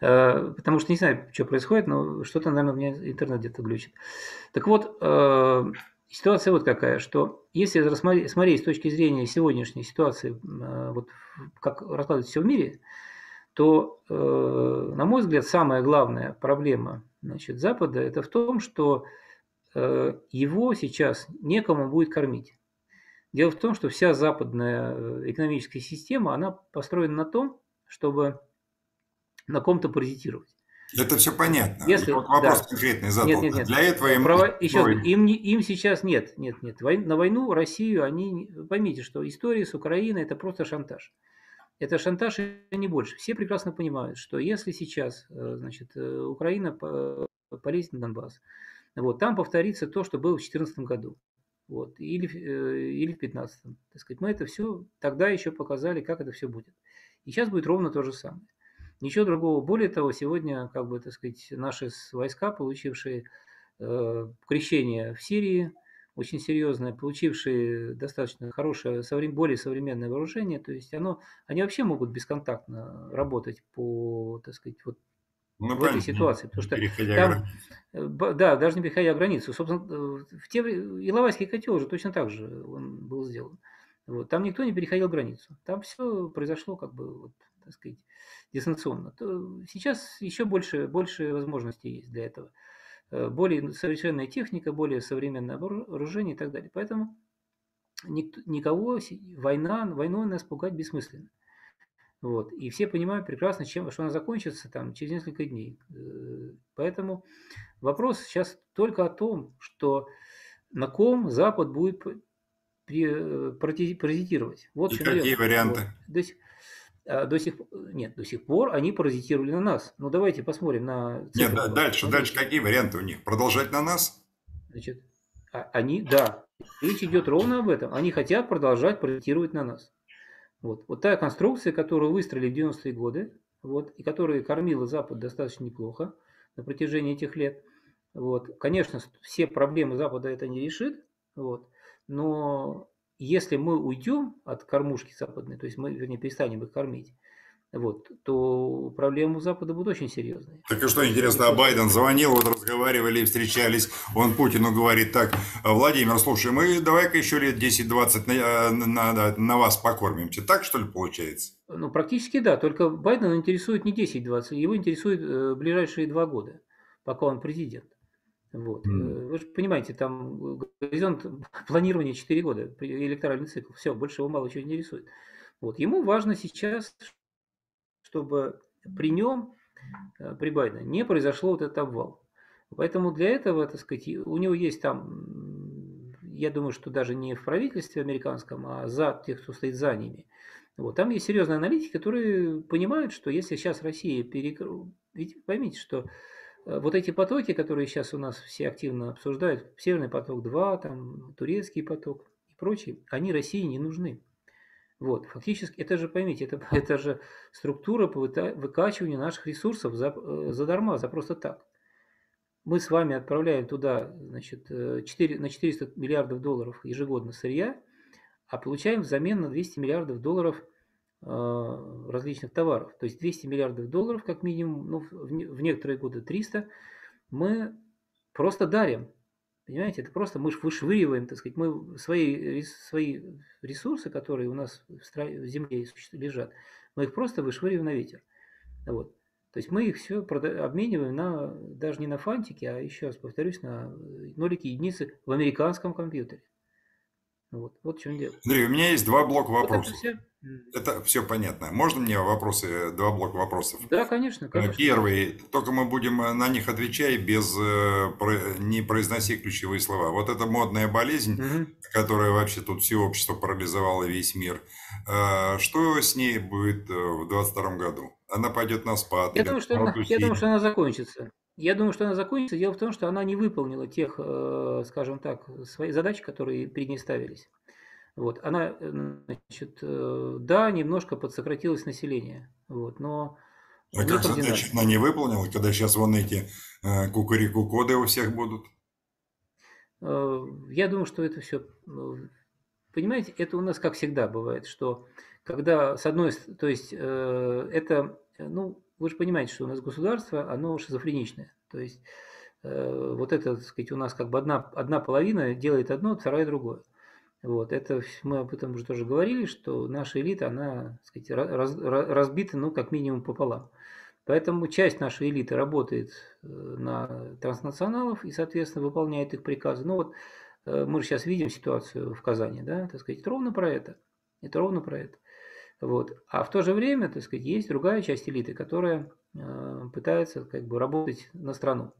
[SPEAKER 2] А, потому что не знаю, что происходит, но что-то, наверное, у меня интернет где-то глючит. Так вот, а, ситуация вот какая, что если рассмотреть, смотреть с точки зрения сегодняшней ситуации, вот как раскладывается все в мире, то, на мой взгляд, самая главная проблема значит, Запада – это в том, что Э, его сейчас некому будет кормить. Дело в том, что вся западная э, экономическая система, она построена на том, чтобы на ком-то паразитировать.
[SPEAKER 1] Это все понятно. Если, вот вопрос да. конкретный задал. Нет, нет, нет. Для этого им...
[SPEAKER 2] Право... Еще раз, им, им сейчас нет, нет, нет. На войну Россию они... Поймите, что история с Украиной – это просто шантаж. Это шантаж и не больше. Все прекрасно понимают, что если сейчас э, значит, Украина полезет на Донбасс, вот, там повторится то, что было в 2014 году. Вот, или, э, или в 15-м. Так сказать, мы это все тогда еще показали, как это все будет. И сейчас будет ровно то же самое. Ничего другого. Более того, сегодня, как бы, так сказать, наши войска, получившие э, крещение в Сирии, очень серьезное, получившие достаточно хорошее, более современное вооружение, то есть оно, они вообще могут бесконтактно работать по, так сказать, вот ну, в этой ситуации. Потому что там, э, да, даже не переходя границу. Собственно, э, в те, Иловайский котел уже точно так же он был сделан. Вот. Там никто не переходил границу. Там все произошло как бы, вот, так сказать, дистанционно. То сейчас еще больше, больше возможностей есть для этого. Э, более совершенная техника, более современное вооружение и так далее. Поэтому никого война, войной нас пугать бессмысленно. Вот. И все понимают прекрасно, чем, что она закончится там, через несколько дней. Э, поэтому вопрос сейчас только о том, что на ком Запад будет Э, паразитировать.
[SPEAKER 1] Вот И какие дело. варианты?
[SPEAKER 2] До сих, а, до сих, нет, до сих пор они паразитировали на нас. Ну, давайте посмотрим на...
[SPEAKER 1] Нет, да, дальше, дальше какие варианты у них? Продолжать на нас?
[SPEAKER 2] Значит, а, они, да, речь идет ровно об этом. Они хотят продолжать паразитировать на нас. Вот, вот та конструкция, которую выстроили в 90-е годы, вот, и которая кормила Запад достаточно неплохо на протяжении этих лет. Вот. Конечно, все проблемы Запада это не решит, вот. Но если мы уйдем от кормушки западной, то есть мы, вернее, перестанем их кормить, вот, то проблемы у Запада будут очень серьезные.
[SPEAKER 1] Так и что интересно, а Байден звонил, вот разговаривали, встречались, он Путину говорит так, Владимир, слушай, мы давай-ка еще лет 10-20 на, на, на, на вас покормимся. Так что ли получается?
[SPEAKER 2] Ну, практически да, только Байден интересует не 10-20, его интересует э, ближайшие два года, пока он президент. Вот. Mm. Вы же понимаете, там горизонт (laughs) планирования 4 года, электоральный цикл, все, больше его мало чего не рисует. Вот. Ему важно сейчас, чтобы при нем, э, при Байдене, не произошло вот этот обвал. Поэтому для этого, так сказать, у него есть там, я думаю, что даже не в правительстве американском, а за тех, кто стоит за ними. Вот. Там есть серьезные аналитики, которые понимают, что если сейчас Россия перекроет... Ведь поймите, что Э, вот эти потоки, которые сейчас у нас все активно обсуждают, Северный поток-2, там, Турецкий поток и прочие, они России не нужны. Вот, фактически, это же, поймите, это, (laughs) это же структура по выкачиванию наших ресурсов за, э, задарма, за просто так. Мы с вами отправляем туда значит, 4, э, на 400 миллиардов долларов ежегодно сырья, а получаем взамен на 200 миллиардов долларов – Э, различных товаров. То есть 200 миллиардов долларов, как минимум, ну, в некоторые годы 300, мы просто дарим. Понимаете, это просто мы вышвыриваем, так сказать, мы свои, свои ресурсы, которые у нас в земле лежат, мы их просто вышвыриваем на ветер. Вот. То есть мы их все обмениваем на, даже не на фантики, а еще раз повторюсь, на нолики единицы в американском компьютере. Вот, вот в чем дело.
[SPEAKER 1] Андрей, у меня есть два блока вопросов. Вот это все понятно. Можно мне вопросы, два блока вопросов?
[SPEAKER 2] Да, конечно. конечно.
[SPEAKER 1] Первый, только мы будем на них отвечать без э, не произноси ключевые слова. Вот эта модная болезнь, угу. которая вообще тут все общество парализовала весь мир. Э, что с ней будет э, в 2022 году? Она пойдет на спад?
[SPEAKER 2] Я, думаю, что она, я думаю, что она закончится. Я думаю, что она закончится. Дело в том, что она не выполнила тех, скажем так, свои задачи, которые перед ней ставились. Вот, она, э, значит, э, да, немножко подсократилось население, вот, но...
[SPEAKER 1] А как задача она не выполнила, когда сейчас вон эти э, кукурику-коды у всех будут?
[SPEAKER 2] Я думаю, что это все... Понимаете, это у нас как всегда бывает, что когда с одной... То есть это... Ну, вы же понимаете, что у нас государство, оно шизофреничное. То есть вот это, так сказать, у нас как бы одна, одна половина делает одно, вторая другое. Вот, это мы об этом уже тоже говорили, что наша элита, она, так сказать, раз, разбита, ну, как минимум пополам. Поэтому часть нашей элиты работает э, на транснационалов и, соответственно, выполняет их приказы. Ну вот э, мы же сейчас видим ситуацию в Казани, да, так сказать, ровно про это. Это ровно про это. Вот. А в то же время, так сказать, есть другая часть элиты, которая э, пытается как бы работать на страну.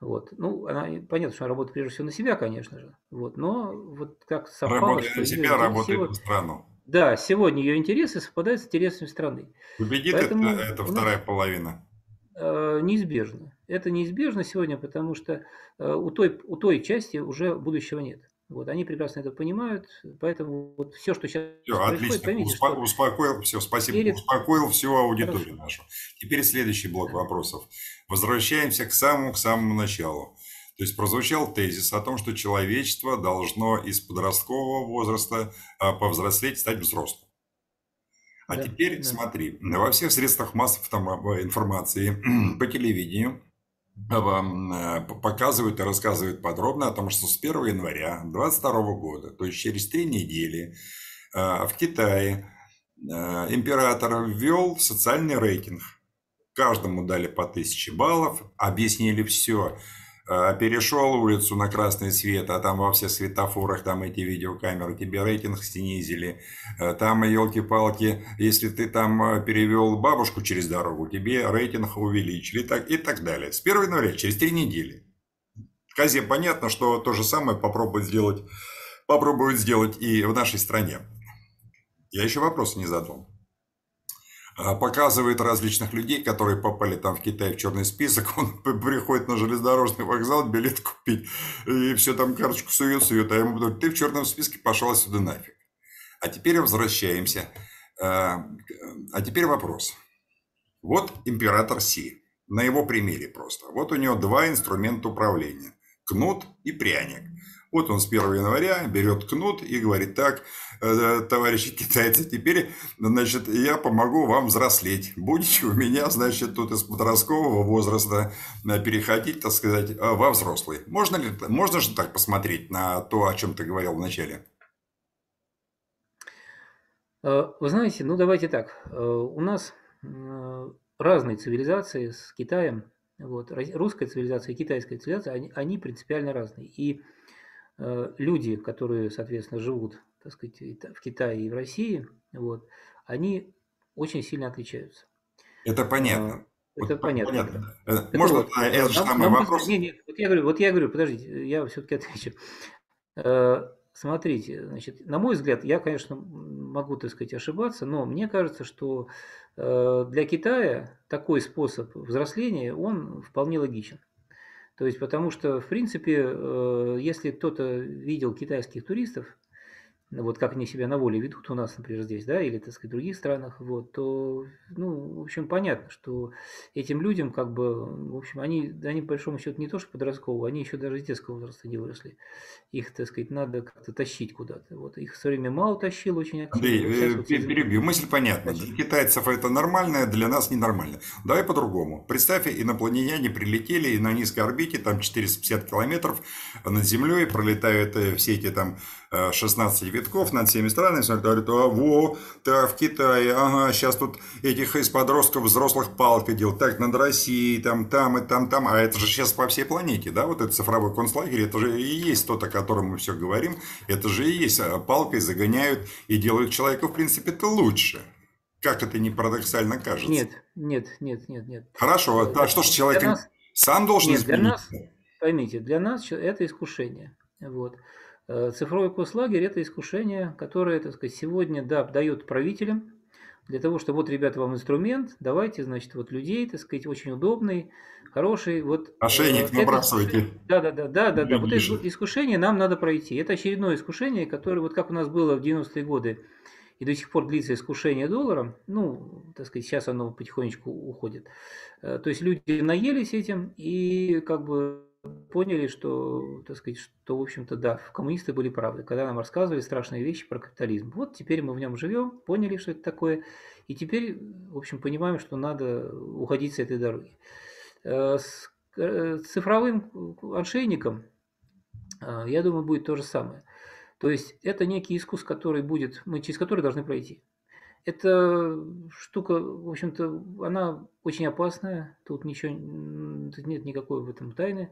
[SPEAKER 2] Вот. Ну, она, понятно, что она работает прежде всего на себя, конечно же. Вот. Но вот как совпало...
[SPEAKER 1] Работает на себя, работает сегодня... на страну.
[SPEAKER 2] Да, сегодня ее интересы совпадают с интересами страны.
[SPEAKER 1] Победит Поэтому это, это вторая нас, половина?
[SPEAKER 2] Э, неизбежно. Это неизбежно сегодня, потому что э, у, той, у той части уже будущего нет. Вот, они прекрасно это понимают, поэтому вот все, что сейчас
[SPEAKER 1] все, происходит, отлично. поймите, Успо- что... Успокоил, все, спасибо. Или... Успокоил всю аудиторию Хорошо. нашу. Теперь следующий блок вопросов. Возвращаемся к самому, к самому началу. То есть прозвучал тезис о том, что человечество должно из подросткового возраста а, повзрослеть, стать взрослым. А да, теперь да. смотри, во всех средствах массовой информации (clears throat) по телевидению показывают и рассказывают подробно о том, что с 1 января 2022 года, то есть через три недели, э, в Китае э, император ввел социальный рейтинг. Каждому дали по 1000 баллов, объяснили все, перешел улицу на красный свет, а там во всех светофорах там эти видеокамеры, тебе рейтинг снизили. А, там, елки-палки, если ты там а, перевел бабушку через дорогу, тебе рейтинг увеличили так, и так далее. С 1 января, через три недели. Казе понятно, что то же самое попробуют сделать, попробуют сделать и в нашей стране. Я еще вопрос не задал. А, показывает различных людей, которые попали там в Китай в черный список, (laughs) он приходит на железнодорожный вокзал, билет купить, и все там карточку сует, сует, а ему говорят, ты в черном списке пошел сюда нафиг. А теперь возвращаемся. А, а теперь вопрос. Вот император Си, на его примере просто. Вот у него два инструмента управления. Кнут и пряник. Вот он с 1 января берет кнут и говорит, так, э, товарищи китайцы, теперь, значит, я помогу вам взрослеть. Будете у меня, значит, тут из подросткового возраста э, переходить, так сказать, э, во взрослый. Можно ли, можно же так посмотреть на то, о чем ты говорил в начале?
[SPEAKER 2] Вы знаете, ну давайте так. У нас разные цивилизации с Китаем. Вот, русская цивилизация и китайская цивилизация, они, они принципиально разные. И люди, которые, соответственно, живут, так сказать, в Китае и в России, вот, они очень сильно отличаются.
[SPEAKER 1] Это понятно.
[SPEAKER 2] А, это вот, понятно. понятно.
[SPEAKER 1] Это Можно вот, этот же самый вопрос?
[SPEAKER 2] Нет, нет, вот я говорю, вот я говорю, подождите, я все-таки отвечу. Э, смотрите, значит, на мой взгляд, я, конечно, могу, так сказать, ошибаться, но мне кажется, что э, для Китая такой способ взросления, он вполне логичен. То есть, потому что, в принципе, э, если кто-то видел китайских туристов, вот как они себя на воле ведут у нас, например, здесь, да, или, так сказать, в других странах, вот, то, ну, в общем, понятно, что этим людям, как бы, в общем, они, они, по большому счету, не то, что подросткового, они еще даже из детского возраста не выросли. Их, так сказать, надо как-то тащить куда-то. Вот, их все время мало тащил очень активно.
[SPEAKER 1] Андрей, э, вот перебью, мысль понятна. Для китайцев это нормально, для нас ненормально. Давай по-другому. Представь, инопланетяне прилетели и на низкой орбите, там 450 километров над Землей пролетают э, все эти там 16 витков над всеми странами, смотрят, говорят, а во, да, в Китае, ага, сейчас тут этих из подростков взрослых палки делают, так, над Россией, там, там и там, там, а это же сейчас по всей планете, да, вот этот цифровой концлагерь, это же и есть тот, о котором мы все говорим, это же и есть, а палкой загоняют и делают человека, в принципе, это лучше. Как это не парадоксально кажется?
[SPEAKER 2] Нет, нет, нет, нет, нет.
[SPEAKER 1] Хорошо, а что ж человек нас... сам должен нет, измениться?
[SPEAKER 2] Для нас, поймите, для нас это искушение. Вот. Э, цифровой концлагерь – это искушение, которое, так сказать, сегодня, да, дает правителям, для того, чтобы вот, ребята, вам инструмент, давайте, значит, вот людей, так сказать, очень удобный, хороший, вот...
[SPEAKER 1] Ошейник э, набрасывайте.
[SPEAKER 2] Да, да, да, да, да, да. Вот это искушение нам надо пройти. Это очередное искушение, которое, вот как у нас было в 90-е годы, и до сих пор длится искушение долларом, ну, так сказать, сейчас оно потихонечку уходит. Э, то есть люди наелись этим и как бы поняли, что, так сказать, что, в общем-то, да, коммунисты были правы, когда нам рассказывали страшные вещи про капитализм. Вот теперь мы в нем живем, поняли, что это такое, и теперь, в общем, понимаем, что надо уходить с этой дороги. Э, с э, цифровым ошейником, э, я думаю, будет то же самое. То есть это некий искус, который будет, мы через который должны пройти. Эта штука, в общем-то, она очень опасная, тут ничего, тут нет никакой в этом тайны.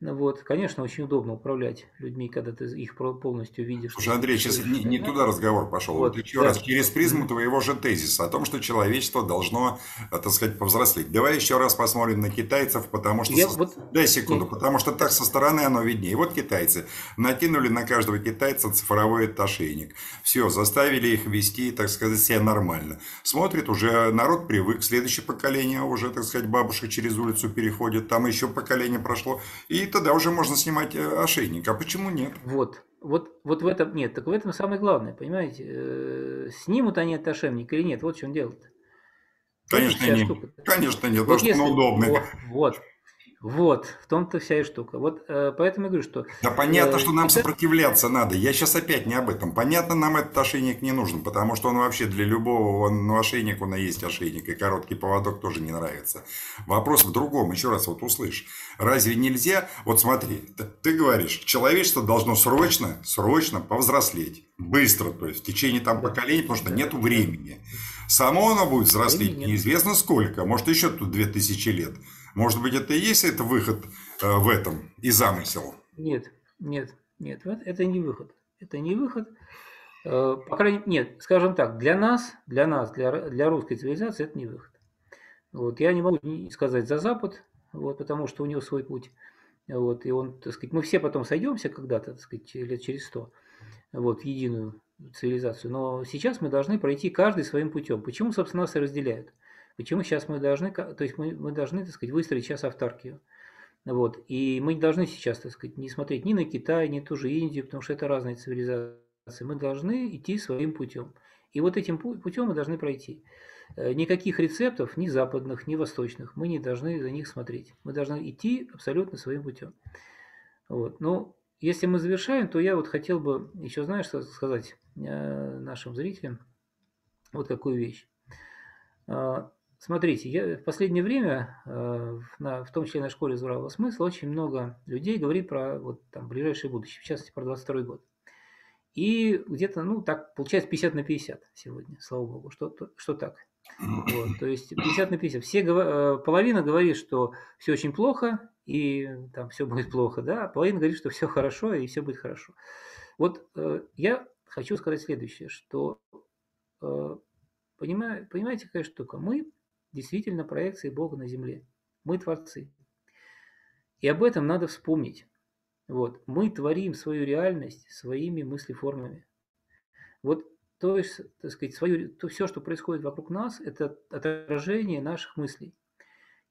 [SPEAKER 2] Ну вот, конечно, очень удобно управлять людьми, когда ты их полностью видишь.
[SPEAKER 1] Слушай, Андрей, сейчас не, не туда разговор пошел. Вот, вот еще да. раз, через призму твоего же тезиса о том, что человечество должно, э, так сказать, повзрослеть. Давай еще раз посмотрим на китайцев, потому что... Я, со... вот... Дай секунду, Нет. потому что так со стороны оно виднее. Вот китайцы накинули на каждого китайца цифровой ошейник. Все, заставили их вести, так сказать, себя нормально. Смотрит, уже народ привык, следующее поколение уже, так сказать, бабушка через улицу переходит, там еще поколение прошло. И тогда уже можно снимать э, ошейник. А почему нет?
[SPEAKER 2] Вот, вот, вот в этом нет, так в этом самое главное, понимаете? Э, снимут они от ошейника или нет, вот в чем дело-то.
[SPEAKER 1] Конечно, нет. Конечно, нет, вот потому что он удобный.
[SPEAKER 2] Вот, вот, вот, в том-то вся и штука. Вот э, поэтому я говорю, что...
[SPEAKER 1] Да понятно, э, что нам это... сопротивляться надо. Я сейчас опять не об этом. Понятно, нам этот ошейник не нужен, потому что он вообще для любого, он, ну, ошейник, он и есть ошейник, и короткий поводок тоже не нравится. Вопрос в другом, еще раз вот услышь. Разве нельзя, вот смотри, ты, говоришь, человечество должно срочно, срочно повзрослеть. Быстро, то есть в течение там поколений, потому что нету времени. Само оно будет взрослеть неизвестно сколько, может еще тут 2000 лет. Может быть, это и есть это выход э, в этом и замысел?
[SPEAKER 2] Нет, нет, нет, это не выход. Это не выход. Э, по крайней мере, нет, скажем так, для нас, для нас, для, для русской цивилизации это не выход. Вот, я не могу сказать за Запад, вот, потому что у него свой путь. Вот, и он, так сказать, мы все потом сойдемся когда-то, так сказать, лет через сто, вот, в единую цивилизацию. Но сейчас мы должны пройти каждый своим путем. Почему, собственно, нас и разделяют? Почему сейчас мы должны, то есть мы, мы должны, так сказать, выстроить сейчас автаркию. Вот. И мы не должны сейчас, так сказать, не смотреть ни на Китай, ни ту же Индию, потому что это разные цивилизации. Мы должны идти своим путем. И вот этим путем мы должны пройти. Э, никаких рецептов, ни западных, ни восточных, мы не должны за них смотреть. Мы должны идти абсолютно своим путем. Вот. Но если мы завершаем, то я вот хотел бы еще, знаешь, сказать э, нашим зрителям? Вот какую вещь. Смотрите, я в последнее время, э, в том числе на школе здравого смысла, очень много людей говорит про вот, там, ближайшее будущее, в частности, про 22 год. И где-то, ну, так, получается 50 на 50 сегодня, слава богу, что, что так. Вот, то есть 50 на 50. Все, э, половина говорит, что все очень плохо, и там все будет плохо, да, а половина говорит, что все хорошо, и все будет хорошо. Вот э, я хочу сказать следующее, что понимаете, понимаете, какая штука? Мы действительно проекции Бога на земле. Мы творцы. И об этом надо вспомнить. Вот. Мы творим свою реальность своими мыслеформами. Вот то есть, так сказать, свою, то все, что происходит вокруг нас, это отражение наших мыслей.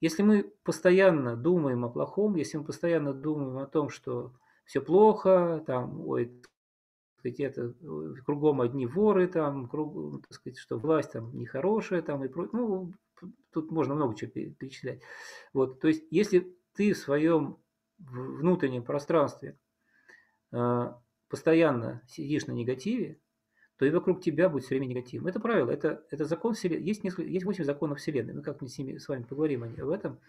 [SPEAKER 2] Если мы постоянно думаем о плохом, если мы постоянно думаем о том, что все плохо, там, ой, сказать, это кругом одни воры, там, круг, так сказать, что власть там нехорошая, там, и ну, тут можно много чего перечислять. Вот, то есть, если ты в своем внутреннем пространстве э, постоянно сидишь на негативе, то и вокруг тебя будет все время негатив. Это правило, это, это закон Вселенной. Есть, несколько, есть 8 законов Вселенной. Мы как-нибудь с, ними, с вами поговорим об этом.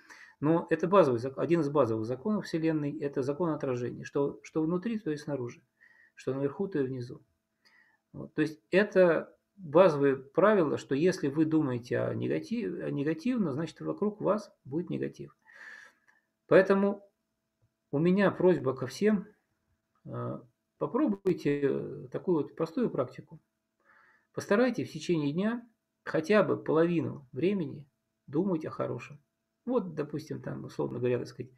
[SPEAKER 2] Но это базовый, один из базовых законов Вселенной, это закон отражения. Что, что внутри, то и снаружи. Что наверху, то и внизу. Вот. То есть это базовое правило, что если вы думаете о, негатив, о негативно, значит вокруг вас будет негатив. Поэтому у меня просьба ко всем, э, попробуйте такую вот простую практику. Постарайтесь в течение дня хотя бы половину времени думать о хорошем. Вот, допустим, там, условно говоря, так сказать,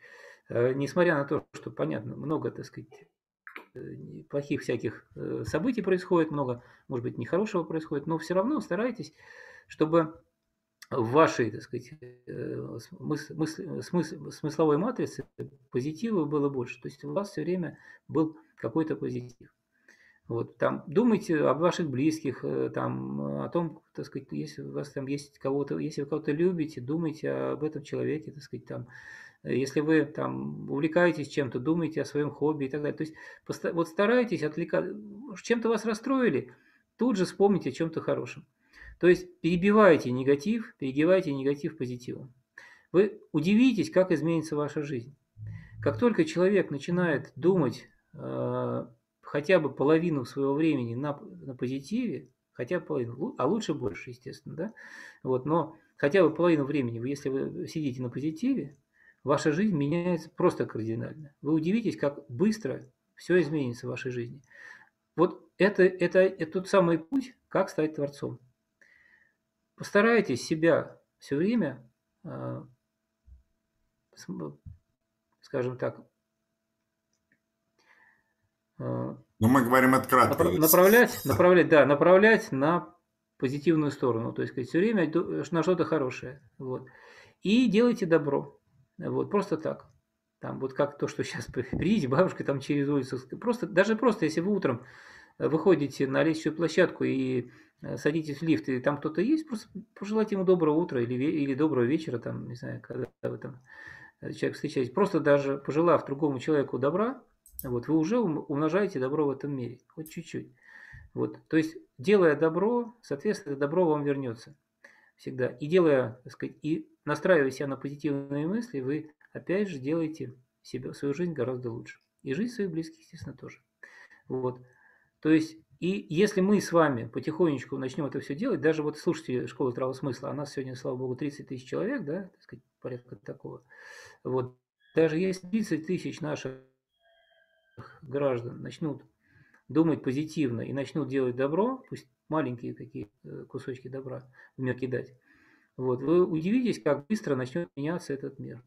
[SPEAKER 2] э, несмотря на то, что, понятно, много, так сказать, плохих всяких э, событий происходит, много, может быть, нехорошего происходит, но все равно старайтесь, чтобы в вашей, так сказать, э, смыс, мысль, смысл, смысловой матрице позитива было больше. То есть у вас все время был какой-то позитив. Вот, там, думайте об ваших близких, там, о том, так сказать, если у вас там есть кого-то, если вы кого-то любите, думайте об этом человеке, так сказать, там, если вы там увлекаетесь чем-то, думаете о своем хобби и так далее. То есть вот старайтесь отвлекать, чем-то вас расстроили, тут же вспомните о чем-то хорошем. То есть перебивайте негатив, перегибайте негатив позитивом. Вы удивитесь, как изменится ваша жизнь. Как только человек начинает думать э, хотя бы половину своего времени на, на позитиве, хотя бы половину, а лучше больше, естественно, да, вот, но хотя бы половину времени, если вы сидите на позитиве, ваша жизнь меняется просто кардинально. Вы удивитесь, как быстро все изменится в вашей жизни. Вот это, это, это тот самый путь, как стать творцом. Постарайтесь себя все время, а, скажем так,
[SPEAKER 1] а, ну, мы говорим это кратко.
[SPEAKER 2] Направлять, (laughs) направлять, да, направлять на позитивную сторону. То есть, все время на что-то хорошее. Вот. И делайте добро. Вот, просто так. Там вот как то, что (laughs) сейчас приедете бабушка там через улицу. Просто, даже просто, если вы утром выходите на лестничную площадку и садитесь в лифт, и там кто-то есть, просто пожелайте ему доброго утра или, или доброго вечера, там, не знаю, когда вы там человек встречаетесь. Просто даже пожелав другому человеку добра, вот, вы уже умножаете добро в этом мире, хоть чуть-чуть. Вот, то есть, делая добро, соответственно, добро вам вернется всегда. И делая, так сказать, и настраивая себя на позитивные мысли, вы опять же делаете себя, свою жизнь гораздо лучше. И жизнь своих близких, естественно, тоже. Вот. То есть, и если мы с вами потихонечку начнем это все делать, даже вот слушайте школу здравого смысла, а нас сегодня, слава богу, 30 тысяч человек, да, так сказать, порядка такого. Вот. Даже если 30 тысяч наших граждан начнут думать позитивно и начнут делать добро, пусть маленькие такие э, кусочки добра в мир кидать, вот, вы удивитесь, как быстро начнет меняться этот мир.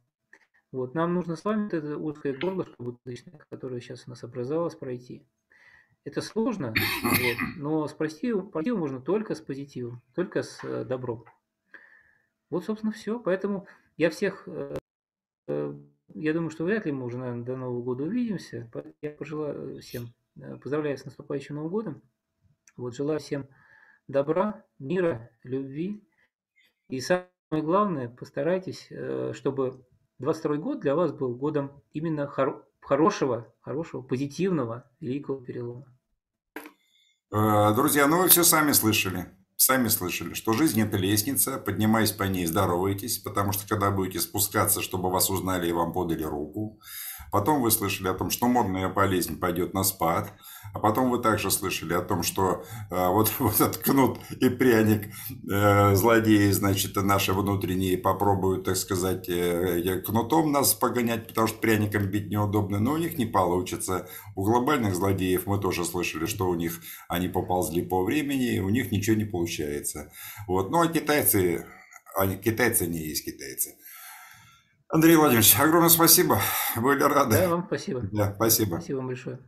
[SPEAKER 2] Вот, нам нужно с вами это узкое горлышко будущее, которое сейчас у нас образовалось, пройти. Это сложно, вот, но спасти позитивом можно только с позитивом, только с э, добром. Вот, собственно, все. Поэтому я всех, э, я думаю, что вряд ли мы уже, наверное, до Нового года увидимся. Я пожелаю всем Э, поздравляю с наступающим Новым годом. Вот, желаю всем добра, мира, любви. И самое главное, постарайтесь, э, чтобы 22 год для вас был годом именно хор- хорошего, хорошего, позитивного, великого перелома.
[SPEAKER 1] Э, друзья, ну вы все сами слышали. Сами слышали, что жизнь это лестница, поднимаясь по ней, здоровайтесь, потому что когда будете спускаться, чтобы вас узнали и вам подали руку, Потом вы слышали о том, что модная болезнь пойдет на спад. А потом вы также слышали о том, что э, вот, (laughs) вот этот кнут и пряник э, злодеи, значит, наши внутренние попробуют, так сказать, э, кнутом нас погонять, потому что пряником бить неудобно, но у них не получится. У глобальных злодеев мы тоже слышали, что у них они поползли по времени, у них ничего не получается. Вот. Ну, а китайцы, они, китайцы не есть китайцы. Андрей Владимирович, огромное спасибо. Были рады.
[SPEAKER 2] Да, вам спасибо.
[SPEAKER 1] Да, спасибо.
[SPEAKER 2] Спасибо вам большое.